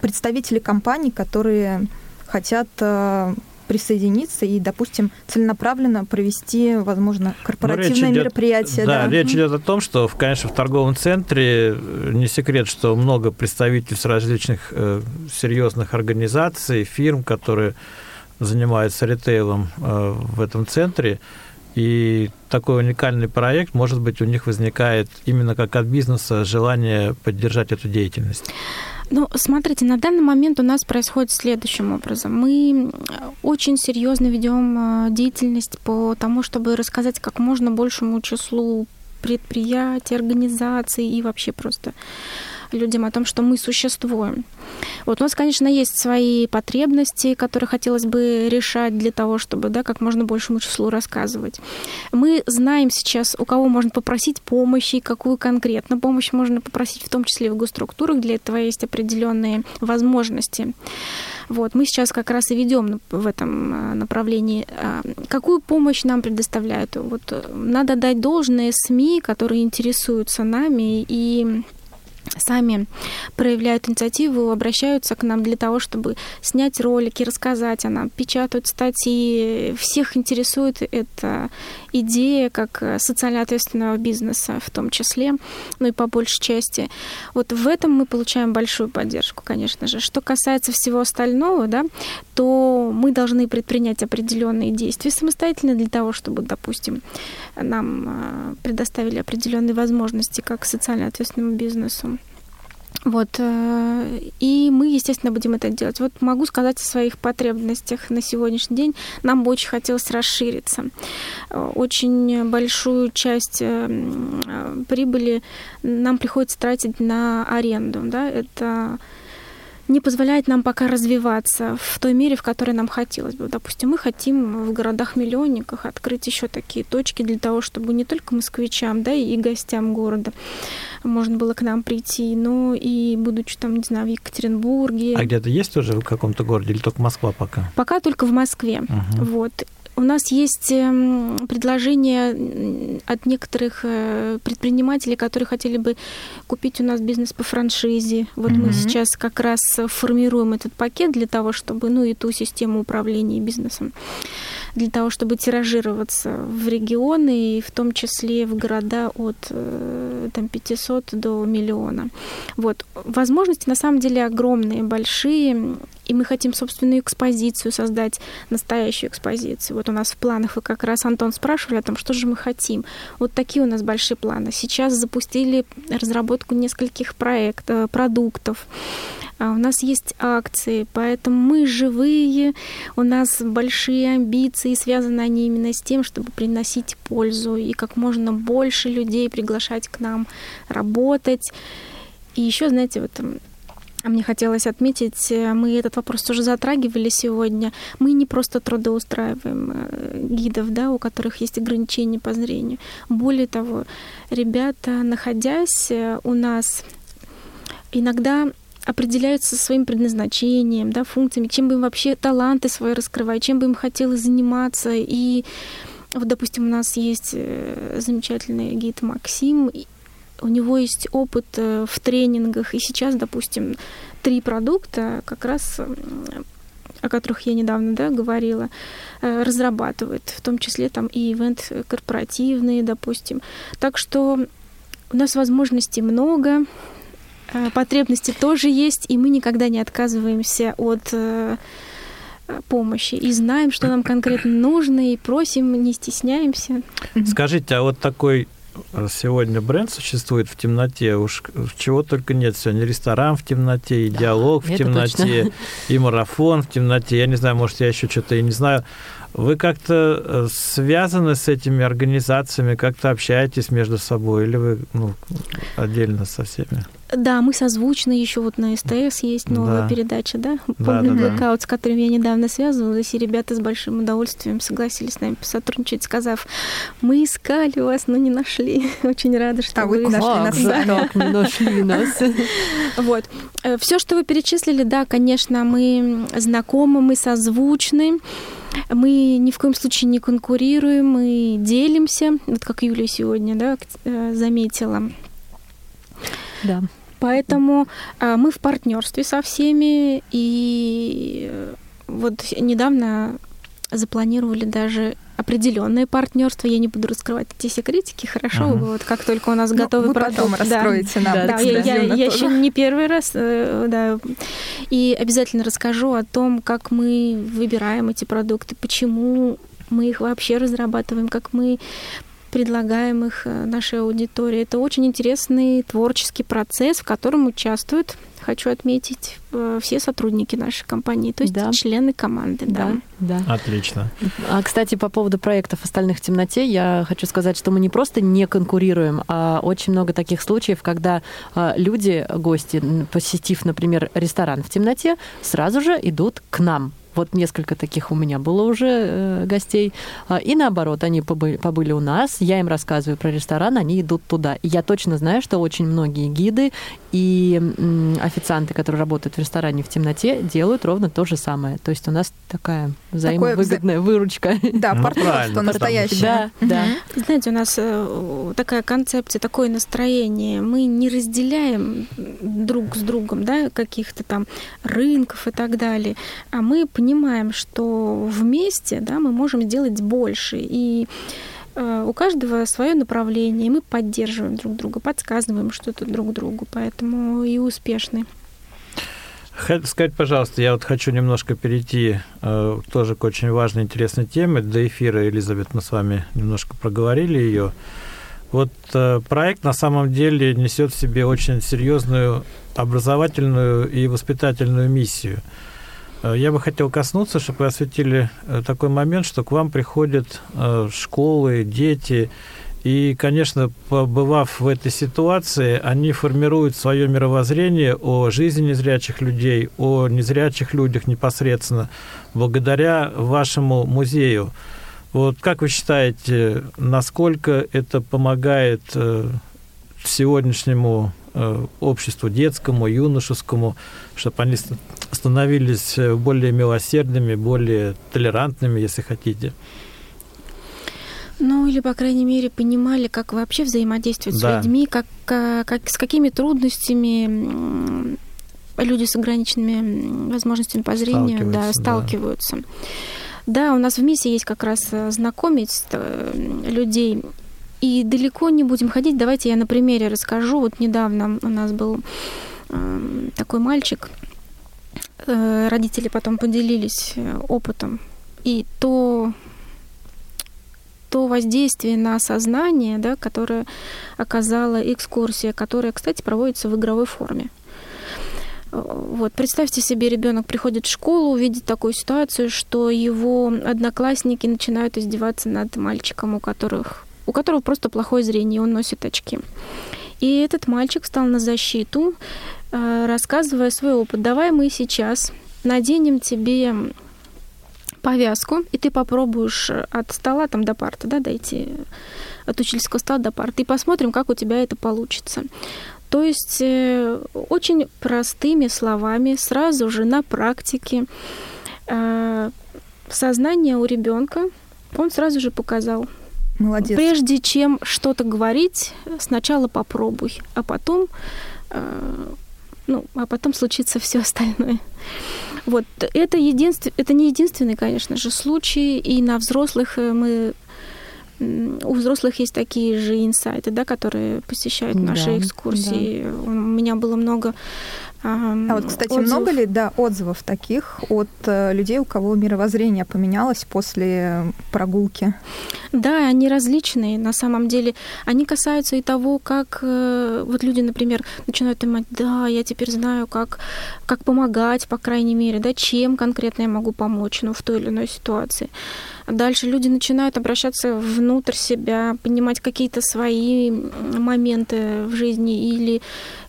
представители компаний, которые хотят э, присоединиться и, допустим, целенаправленно провести, возможно, корпоративное ну, мероприятие. Да, да, речь идет о том, что, конечно, в торговом центре э, не секрет, что много представительств различных э, серьезных организаций, фирм, которые занимаются ритейлом э, в этом центре. И такой уникальный проект, может быть, у них возникает именно как от бизнеса желание поддержать эту деятельность. Ну, смотрите, на данный момент у нас происходит следующим образом. Мы очень серьезно ведем э, деятельность по тому, чтобы рассказать как можно большему числу предприятий, организаций и вообще просто людям о том, что мы существуем. Вот у нас, конечно, есть свои потребности, которые хотелось бы решать для того, чтобы да, как можно большему числу рассказывать. Мы знаем сейчас, у кого можно попросить помощи, какую конкретно помощь можно попросить, в том числе в госструктурах. Для этого есть определенные возможности. Вот, мы сейчас как раз и ведем в этом а, направлении. А, какую помощь нам предоставляют? Вот, э, надо дать должное СМИ, которые интересуются нами и сами проявляют инициативу, обращаются к нам для того, чтобы снять ролики, рассказать о нам, печатают статьи. Всех интересует эта идея как социально ответственного бизнеса в том числе, ну и по большей части. Вот в этом мы получаем большую поддержку, конечно же. Что касается всего остального, да, то мы должны предпринять определенные действия самостоятельно для того, чтобы, допустим, нам а, предоставили определенные возможности как социально ответственному бизнесу. Вот. Э, и мы, естественно, будем это делать. Вот могу сказать о своих потребностях на сегодняшний день. Нам бы очень хотелось расшириться. Э, очень большую часть э, прибыли нам приходится тратить на аренду. Да? Это не позволяет нам пока развиваться в той мере, в которой нам хотелось бы. Допустим, мы хотим в городах-миллионниках открыть еще такие точки для того, чтобы не только москвичам, да, и гостям города можно было к нам прийти, но и будучи там, не знаю, в Екатеринбурге. А где-то есть уже в каком-то городе или только Москва пока? Пока только в Москве. Угу. Вот. У нас есть эм, предложение от некоторых э, предпринимателей, которые хотели бы купить у нас бизнес по франшизе. Вот mm-hmm. мы сейчас как раз формируем этот пакет для того, чтобы, ну, и ту систему управления бизнесом для того, чтобы тиражироваться в регионы, и в том числе в города от э, там, 500 до миллиона. Вот. Возможности на самом деле огромные, большие, и мы хотим собственную экспозицию создать, настоящую экспозицию. Вот у нас в планах, вы как раз, Антон, спрашивали о том, что же мы хотим. Вот такие у нас большие планы. Сейчас запустили разработку нескольких проектов, продуктов. А у нас есть акции, поэтому мы живые, у нас большие амбиции, связаны они именно с тем, чтобы приносить пользу и как можно больше людей приглашать к нам работать. И еще, знаете, вот мне хотелось отметить, э, мы этот вопрос тоже затрагивали сегодня. Мы не просто трудоустраиваем э, гидов, да, у которых есть ограничения по зрению. Более того, ребята, находясь э, у нас, иногда определяются своим предназначением, да, функциями, чем бы им вообще таланты свои раскрывать, чем бы им хотелось заниматься. И вот, допустим, у нас есть замечательный гид Максим, у него есть опыт э, в тренингах, и сейчас, допустим, три продукта как раз о которых я недавно да, говорила, э, разрабатывает, в том числе там и ивент корпоративные, допустим. Так что у нас возможностей много, э, потребности тоже есть, и мы никогда не отказываемся от помощи и знаем, что нам конкретно нужно, и просим, не стесняемся. Скажите, а вот такой сегодня бренд существует в темноте, уж чего только нет сегодня. Ресторан в темноте, и да, диалог в темноте, точно. и марафон в темноте. Я не знаю, может, я еще что-то и не знаю. Вы как-то э, связаны с этими организациями, как-то общаетесь между собой, или вы ну, отдельно со всеми? Да, мы созвучны, еще вот на СТС есть новая да. передача, да? Помню да, да, Blackout, с которым я недавно связывалась, и ребята с большим удовольствием согласились с нами сотрудничать, сказав, мы искали вас, но не нашли. Очень рада, что а вы, вы нашли нас. Да. Так, не нашли нас. Вот. Э, Все, что вы перечислили, да, конечно, мы знакомы, мы созвучны. Мы ни в коем случае не конкурируем, мы делимся, вот как Юлия сегодня да, э, заметила. Да. Поэтому а, мы в партнерстве со всеми, и э, вот недавно запланировали даже определенное партнерство. Я не буду раскрывать эти секретики, хорошо? Ага. Вот как только у нас Ну, готовый вы продукт. потом да. раскроете нам Да, я, я- я тоже. еще не первый раз, э, да. И обязательно расскажу о том, как мы выбираем эти продукты, почему мы их вообще разрабатываем, как мы предлагаем их э, нашей аудитории. Это очень интересный творческий процесс, в котором участвуют, хочу отметить, э, все сотрудники нашей компании, то есть Да. члены команды. Да. Да, да. Отлично. А, кстати, по поводу проектов «Остальных в темноте», я хочу сказать, что мы не просто не конкурируем, а очень много таких случаев, когда а, люди, гости, посетив, например, ресторан в темноте, сразу же идут к нам. Вот несколько таких у меня было уже э, гостей. А, И наоборот, они побыли, побыли у нас, я им рассказываю про ресторан, они идут туда. И я точно знаю, что очень многие гиды и официанты, которые работают в ресторане в темноте, делают ровно то же самое. То есть у нас такая взаимовыгодная выручка. Да, Ну, партнерство настоящее. Да, да. Знаете, у нас э, такая концепция, такое настроение. Мы не разделяем друг с другом да, каких-то там рынков и так далее, а мы понимаем, что вместе да, мы можем сделать больше. И э, у каждого свое направление, и мы поддерживаем друг друга, подсказываем что-то друг другу, поэтому и успешны. Сказать, пожалуйста, я вот хочу немножко перейти э, тоже к очень важной, интересной теме. До эфира, Элизабет, мы с вами немножко проговорили ее. Вот э, проект на самом деле несет в себе очень серьезную образовательную и воспитательную миссию. Я бы хотел коснуться, чтобы вы осветили э, такой момент, что к вам приходят э, школы, дети, и, конечно, побывав в этой ситуации, они формируют свое мировоззрение о жизни незрячих людей, о незрячих людях непосредственно, благодаря вашему музею. Вот как вы считаете, насколько это помогает э, сегодняшнему э, обществу детскому, юношескому, чтобы они ст- становились э, более милосердными, более толерантными, если хотите? Ну, или, по крайней мере, понимали, как вообще взаимодействовать Да. с людьми, как, а, как, с какими трудностями люди с ограниченными возможностями по зрению да, Сталкиваются, да. сталкиваются. Да, у нас в миссии есть как раз э, знакомить э, людей. И далеко не будем ходить. Давайте я на примере расскажу. Вот недавно у нас был э, такой мальчик. Э, Родители потом поделились э, опытом. И то то воздействие на сознание, да, которое оказала экскурсия, которая, кстати, проводится в игровой форме. Вот, представьте себе, ребенок приходит в школу, увидит такую ситуацию, что его одноклассники начинают издеваться над мальчиком, у которых у которого просто плохое зрение, он носит очки. И этот мальчик встал на защиту, э, рассказывая свой опыт. Давай мы сейчас наденем тебе повязку, и ты попробуешь от стола там до парты, да, дойти от учительского стола до парты, и посмотрим, как у тебя это получится. То есть э, очень простыми словами, сразу же на практике э, сознание у ребенка он сразу же показал. Молодец. Прежде чем что-то говорить, сначала попробуй, а потом, э, ну, а потом случится все остальное. Вот это единствен... это не единственный, конечно же, случай, и на взрослых э, мы у взрослых есть такие же инсайты, да, которые посещают Да, наши экскурсии. У меня было много. А вот, кстати, много ли да, отзывов таких от э, людей, у кого мировоззрение поменялось после прогулки? Да, они различные. На самом деле, они касаются и того, как э, вот люди, например, начинают понимать, да, я теперь знаю, как, как помогать, по крайней мере, да, чем конкретно я могу помочь, ну, в той или иной ситуации. Дальше люди начинают обращаться внутрь себя, понимать какие-то свои моменты в жизни или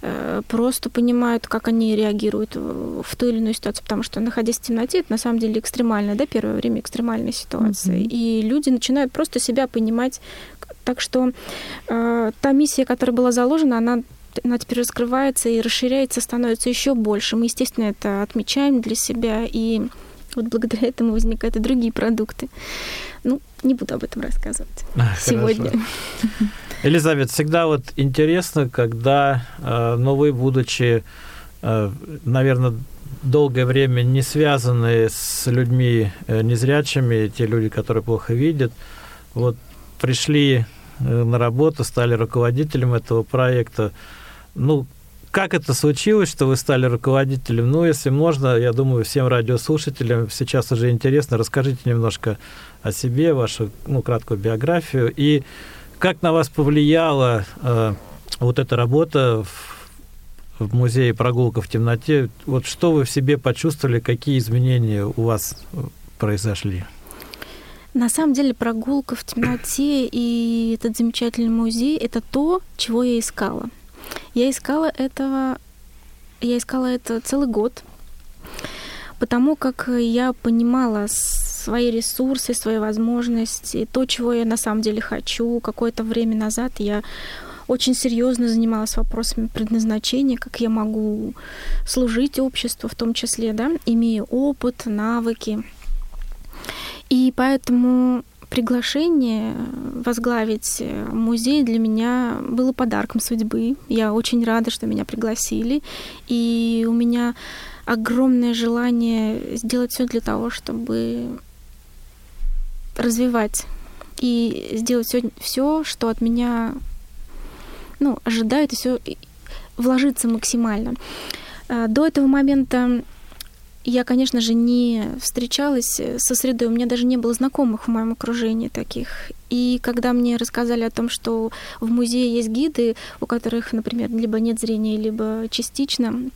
э, просто понимают, как они реагируют в ту или иную ситуацию, потому что находясь в темноте, это на самом деле экстремальная, да, первое время экстремальная ситуация, Мгм. и люди начинают просто себя понимать, так что э, та миссия, которая была заложена, она она теперь раскрывается и расширяется, становится еще больше. Мы, естественно, это отмечаем для себя, и вот благодаря этому возникают и другие продукты. Ну, не буду об этом рассказывать сегодня. Хорошо. Елизавет, всегда вот интересно, когда, э, ну, вы, будучи, наверное, долгое время не связанные с людьми э, незрячими, те люди, которые плохо видят, вот пришли э, на работу, стали руководителем этого проекта. Ну, как это случилось, что вы стали руководителем? Ну, если можно, я думаю, всем радиослушателям сейчас уже интересно, расскажите немножко о себе, вашу ну, краткую биографию, и как на вас повлияла э, вот эта работа в, в музее «Прогулка в темноте»? Вот что вы в себе почувствовали, какие изменения у вас э, произошли? На самом деле прогулка в темноте и этот замечательный музей — это то, чего я искала. Я искала этого, я искала это целый год, потому как я понимала свои ресурсы, свои возможности, то, чего я на самом деле хочу. Какое-то время назад я очень серьезно занималась вопросами предназначения, как я могу служить обществу в том числе, да, имея опыт, навыки. И поэтому приглашение возглавить музей для меня было подарком судьбы. Я очень рада, что меня пригласили. И у меня огромное желание сделать все для того, чтобы развивать и сделать все, что от меня ну, ожидают, и все вложиться максимально. А, до этого момента я, конечно же, не встречалась со средой, у меня даже не было знакомых в моем окружении таких. И когда мне рассказали о том, что в музее есть гиды, у которых, например, либо нет зрения, либо частично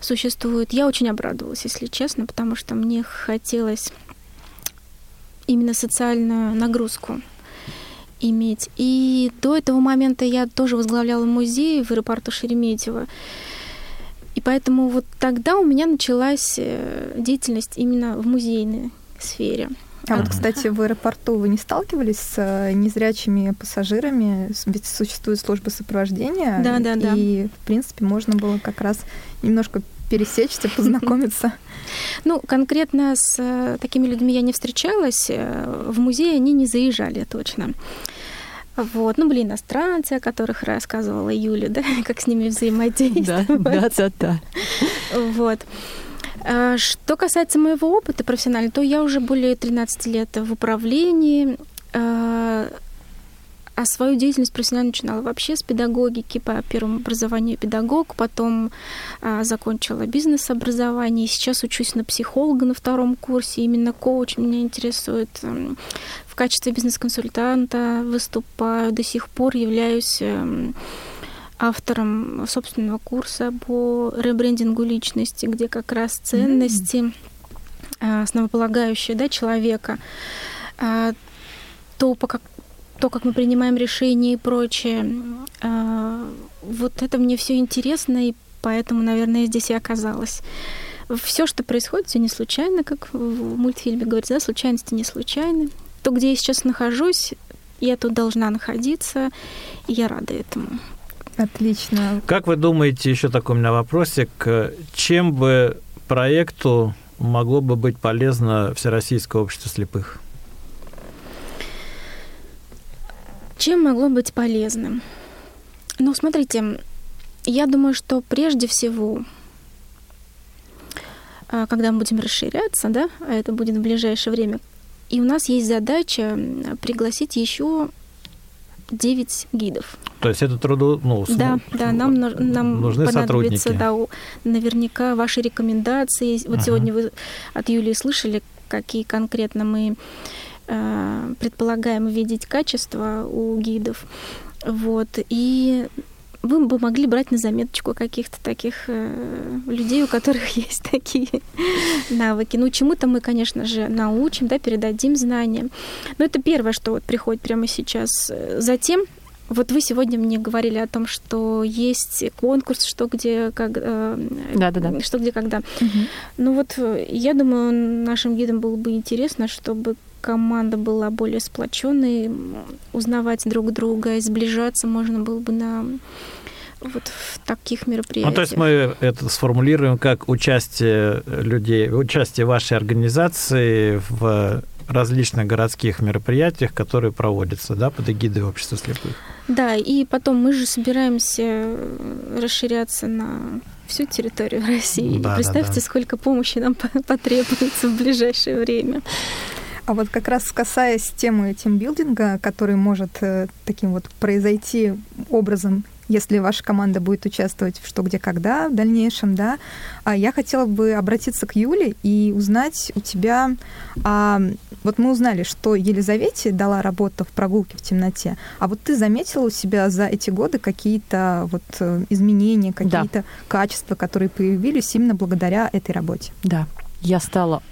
существует, я очень обрадовалась, если честно, потому что мне хотелось именно социальную нагрузку иметь. И до этого момента я тоже возглавляла музей в аэропорту Шереметьево. И поэтому вот тогда у меня началась э, деятельность именно в музейной сфере. А вот, кстати, в аэропорту вы не сталкивались с э, незрячими пассажирами? Ведь существует служба сопровождения. Да, да, да. И, в принципе, можно было как раз немножко пересечься, познакомиться. Ну, конкретно с э, такими людьми я не встречалась. В музей они не заезжали точно. Вот. Ну, были иностранцы, о которых рассказывала Юля, да, как с ними взаимодействовать. Да, да, да. Вот. А, что касается моего опыта профессионального, то я уже более 13 лет в управлении, а, а свою деятельность профессионально начинала вообще с педагогики, по первому образованию педагог, потом а, закончила бизнес-образование, сейчас учусь на психолога на втором курсе, именно коуч меня интересует. В качестве бизнес-консультанта выступаю, до сих пор являюсь эм, автором собственного курса по ребрендингу личности, где как раз ценности mm-hmm. основополагающие да, человека, а, то, по как, то, как мы принимаем решения и прочее. А, вот это мне все интересно, и поэтому, наверное, здесь и оказалась. Все, что происходит, все не случайно, как в мультфильме говорится, да, случайности не случайны. То, где я сейчас нахожусь, я тут должна находиться, и я рада этому. Отлично. Как вы думаете, еще такой у меня вопросик, чем бы проекту могло бы быть полезно Всероссийское общество слепых? Чем могло быть полезным? Ну, смотрите, я думаю, что прежде всего, а, когда мы будем расширяться, да, а это будет в ближайшее время, и у нас есть задача пригласить еще 9 гидов. То есть это труду... Ну, да, да, нам, нам нужны понадобится сотрудники. Да, наверняка ваши рекомендации. Вот ага. сегодня вы от Юлии слышали, какие конкретно мы э, предполагаем видеть качества у гидов. Вот. И вы бы могли брать на заметочку каких-то таких э, людей, у которых есть такие навыки. Ну, чему-то мы, конечно же, научим, да, передадим знания. Но это первое, что вот приходит прямо сейчас. Затем вот вы сегодня мне говорили о том, что есть конкурс, что где, как, э, да, да, да. что где, когда. Угу. Ну вот, э, я думаю, нашим гидам было бы интересно, чтобы команда была более сплоченной, узнавать друг друга, сближаться можно было бы на вот в таких мероприятиях. Ну, то есть мы это сформулируем как участие людей, участие вашей организации в различных городских мероприятиях, которые проводятся да, под эгидой общества слепых. Да, и потом мы же собираемся расширяться на всю территорию России. Да, представьте, да, да. сколько помощи нам по- потребуется в ближайшее время. А вот как раз касаясь темы тимбилдинга, который может э, таким вот произойти образом, если ваша команда будет участвовать в «Что, где, когда» в дальнейшем, да, а я хотела бы обратиться к Юле и узнать у тебя... а, вот мы узнали, что Елизавете дала работа в прогулке в темноте, а вот ты заметила у себя за эти годы какие-то вот э, изменения, Да. какие-то качества, которые появились именно благодаря этой работе? Да, я стала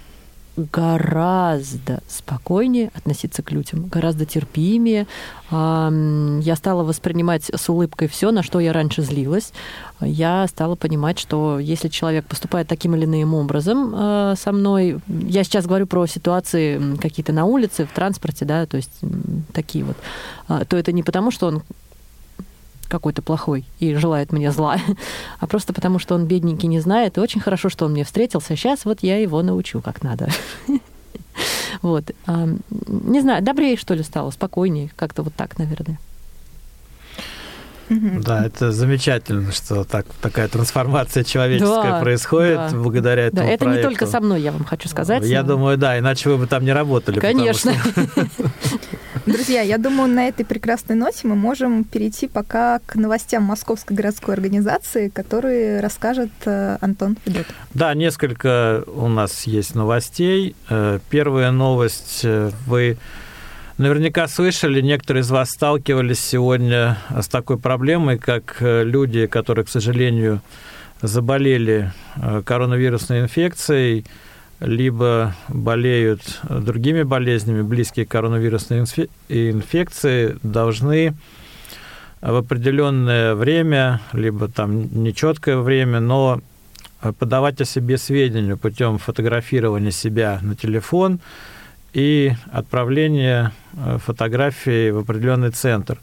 гораздо спокойнее относиться к людям, гораздо терпимее. Я стала воспринимать с улыбкой все, на что я раньше злилась. Я стала понимать, что если человек поступает таким или иным образом э, со мной, я сейчас говорю про ситуации какие-то на улице, в транспорте, да, то есть такие вот, а, то это не потому, что он какой-то плохой и желает мне зла, а просто потому, что он бедненький не знает. И очень хорошо, что он мне встретился. Сейчас вот я его научу, как надо. Вот. А, Не знаю, добрее, что ли, стало, спокойнее. Как-то вот так, наверное. Да, это замечательно, что так, такая трансформация человеческая Да, происходит да. благодаря Да, этому это не проекту. только со мной, я вам хочу сказать. Я но- думаю, да, иначе вы бы там не работали. потому Конечно. Друзья, я думаю, на этой прекрасной ноте мы можем перейти пока к новостям Московской городской организации, которые расскажет э, Антон Федотов. Да, несколько у нас есть новостей. Э, Первая новость. э, Вы наверняка слышали, некоторые из вас сталкивались сегодня с такой проблемой, как люди, которые, к сожалению, заболели коронавирусной инфекцией, либо болеют другими болезнями, близкие к коронавирусной инфе- инфекции, должны в определенное время, либо там нечеткое время, но подавать о себе сведения путем фотографирования себя на телефон и отправления э, фотографии в определенный центр.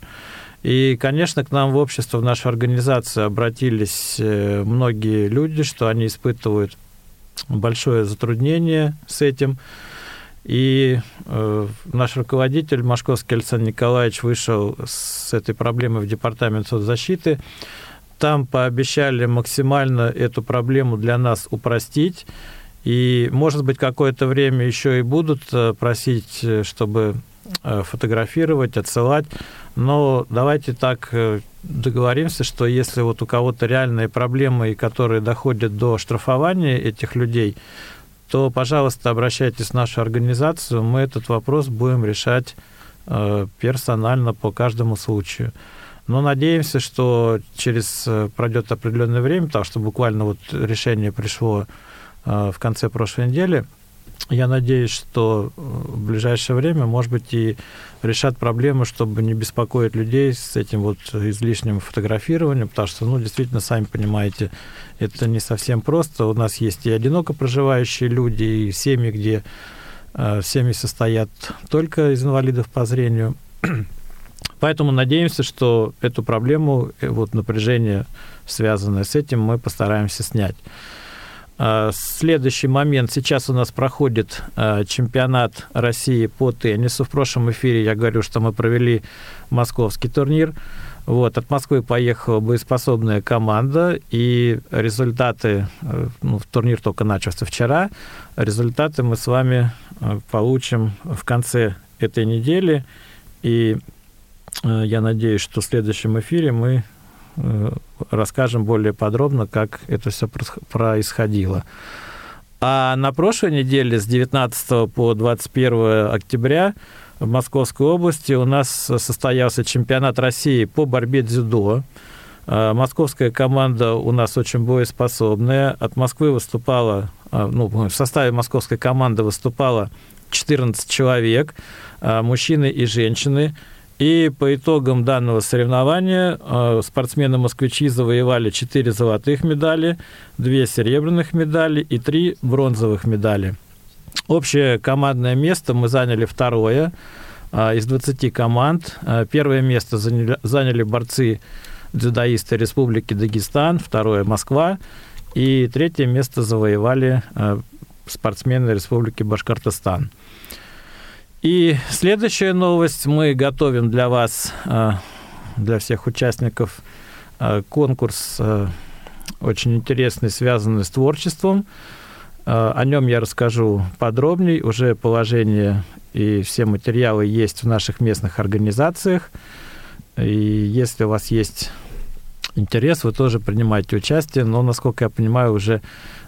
И, конечно, к нам в общество, в нашу организацию обратились э, многие люди, что они испытывают большое затруднение с этим. И э, наш руководитель Машковский Александр Николаевич вышел с этой проблемой в департамент соцзащиты. Там пообещали максимально эту проблему для нас упростить. И, может быть, какое-то время еще и будут э, просить, э, чтобы э, фотографировать, отсылать. Но давайте так э, договоримся, что если вот у кого-то реальные проблемы, которые доходят до штрафования этих людей, то, пожалуйста, обращайтесь в нашу организацию, мы этот вопрос будем решать э, персонально по каждому случаю. Но надеемся, что через э, пройдет определенное время, потому что буквально вот решение пришло в конце прошлой недели. Я надеюсь, что в ближайшее время, может быть, и решат проблему, чтобы не беспокоить людей с этим вот излишним фотографированием, потому что, ну, действительно, сами понимаете, это не совсем просто. У нас есть и одиноко проживающие люди, и семьи, где э, семьи состоят только из инвалидов по зрению. Поэтому надеемся, что эту проблему, э, вот напряжение, связанное с этим, мы постараемся снять. А, Следующий момент. Сейчас у нас проходит а, чемпионат России по теннису. В прошлом эфире я говорю, что мы провели московский турнир. Вот, от Москвы поехала боеспособная команда, и результаты, э, ну, турнир только начался вчера, результаты мы с вами э, получим в конце этой недели, и э, я надеюсь, что в следующем эфире мы расскажем более подробно, как это все происходило. А на прошлой неделе с 19 по 21 октября в Московской области у нас состоялся чемпионат России по борьбе дзюдо. А, Московская команда у нас очень боеспособная. От Москвы выступала, ну, в составе московской команды выступало 14 человек, а, мужчины и женщины. И по итогам данного соревнования а, спортсмены-москвичи завоевали 4 золотых медали, 2 серебряных медали и 3 бронзовых медали. Общее командное место мы заняли второе а, из 20 команд. А, Первое место заняли, заняли борцы дзюдоисты Республики Дагестан, второе Москва, и третье место завоевали спортсмены Республики Башкортостан. И следующая новость. Мы готовим для вас, а, для всех участников, а, конкурс а, очень интересный, связанный с творчеством. Э, о нем я расскажу подробнее. Уже положение и все материалы есть в наших местных организациях. И если у вас есть интерес, вы тоже принимаете участие. Но, насколько я понимаю, уже э,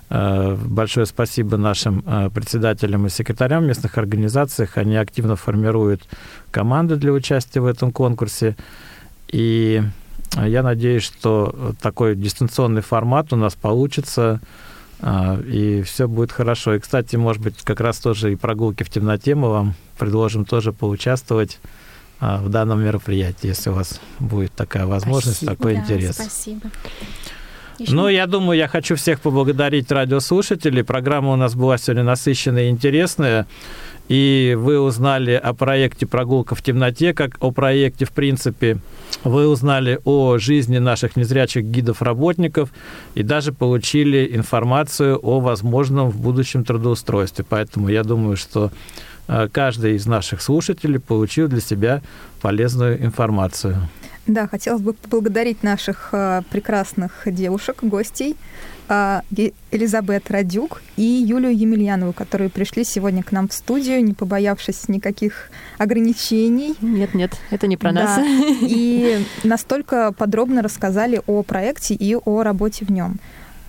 большое спасибо нашим э, председателям и секретарям местных организаций. Они активно формируют команды для участия в этом конкурсе. И я надеюсь, что такой дистанционный формат у нас получится, и все будет хорошо. И, кстати, может быть, как раз тоже и прогулки в темноте мы вам предложим тоже поучаствовать в данном мероприятии, если у вас будет такая возможность, спасибо. такой да, интерес. Спасибо. Еще... Ну, я думаю, я хочу всех поблагодарить радиослушателей. Программа у нас была сегодня насыщенная и интересная и вы узнали о проекте «Прогулка в темноте», как о проекте, в принципе, вы узнали о жизни наших незрячих гидов-работников и даже получили информацию о возможном в будущем трудоустройстве. Поэтому я думаю, что э, каждый из наших слушателей получил для себя полезную информацию. Да, хотелось бы поблагодарить наших э, прекрасных девушек, гостей, э, Элизабет Радюк и Юлию Емельянову, которые пришли сегодня к нам в студию, не побоявшись никаких ограничений. Нет, нет, это не про да. нас. И настолько подробно рассказали о проекте и о работе в нем.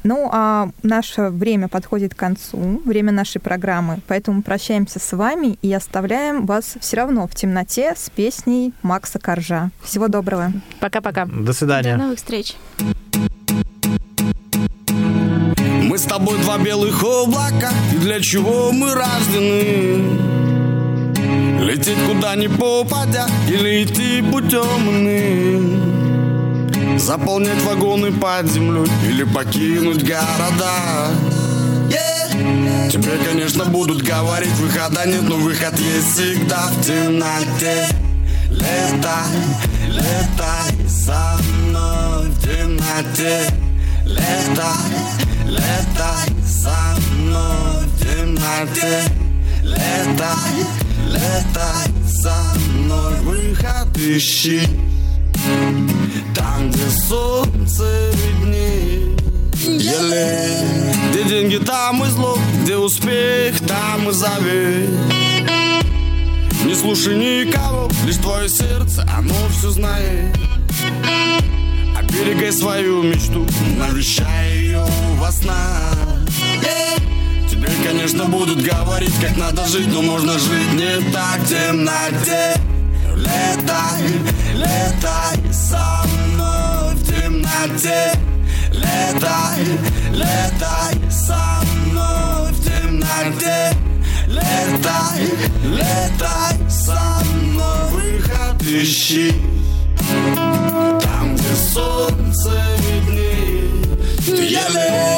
Ну, а наше время подходит к концу, время нашей программы, поэтому прощаемся с вами и оставляем вас все равно в темноте с песней Макса Коржа. Всего доброго. Пока-пока. До свидания. До новых встреч. Мы с тобой два белых облака, и для чего мы рождены? Лететь куда ни попадя, или идти путем иным? Заполнять вагоны под землей или покинуть города. Yeah. Тебе, конечно, будут говорить, выхода нет, но выход есть всегда в темноте. Летай, летай со мной в темноте. Летай, летай со мной в темноте. Летай, летай со мной. Выход ищи там, где солнце виднее Еле. Где деньги, там и зло. Где успех, там и завет. Не слушай никого Лишь твое сердце, оно все знает. Оберегай свою мечту Навещай ее во снах. Тебе, конечно, будут говорить, как надо жить Но можно жить не так в темноте Летай, летай со мной в темноте. Летай, летай со мной в темноте. Летай, летай со мной. Выход ищи. Там, где солнце виднее не еле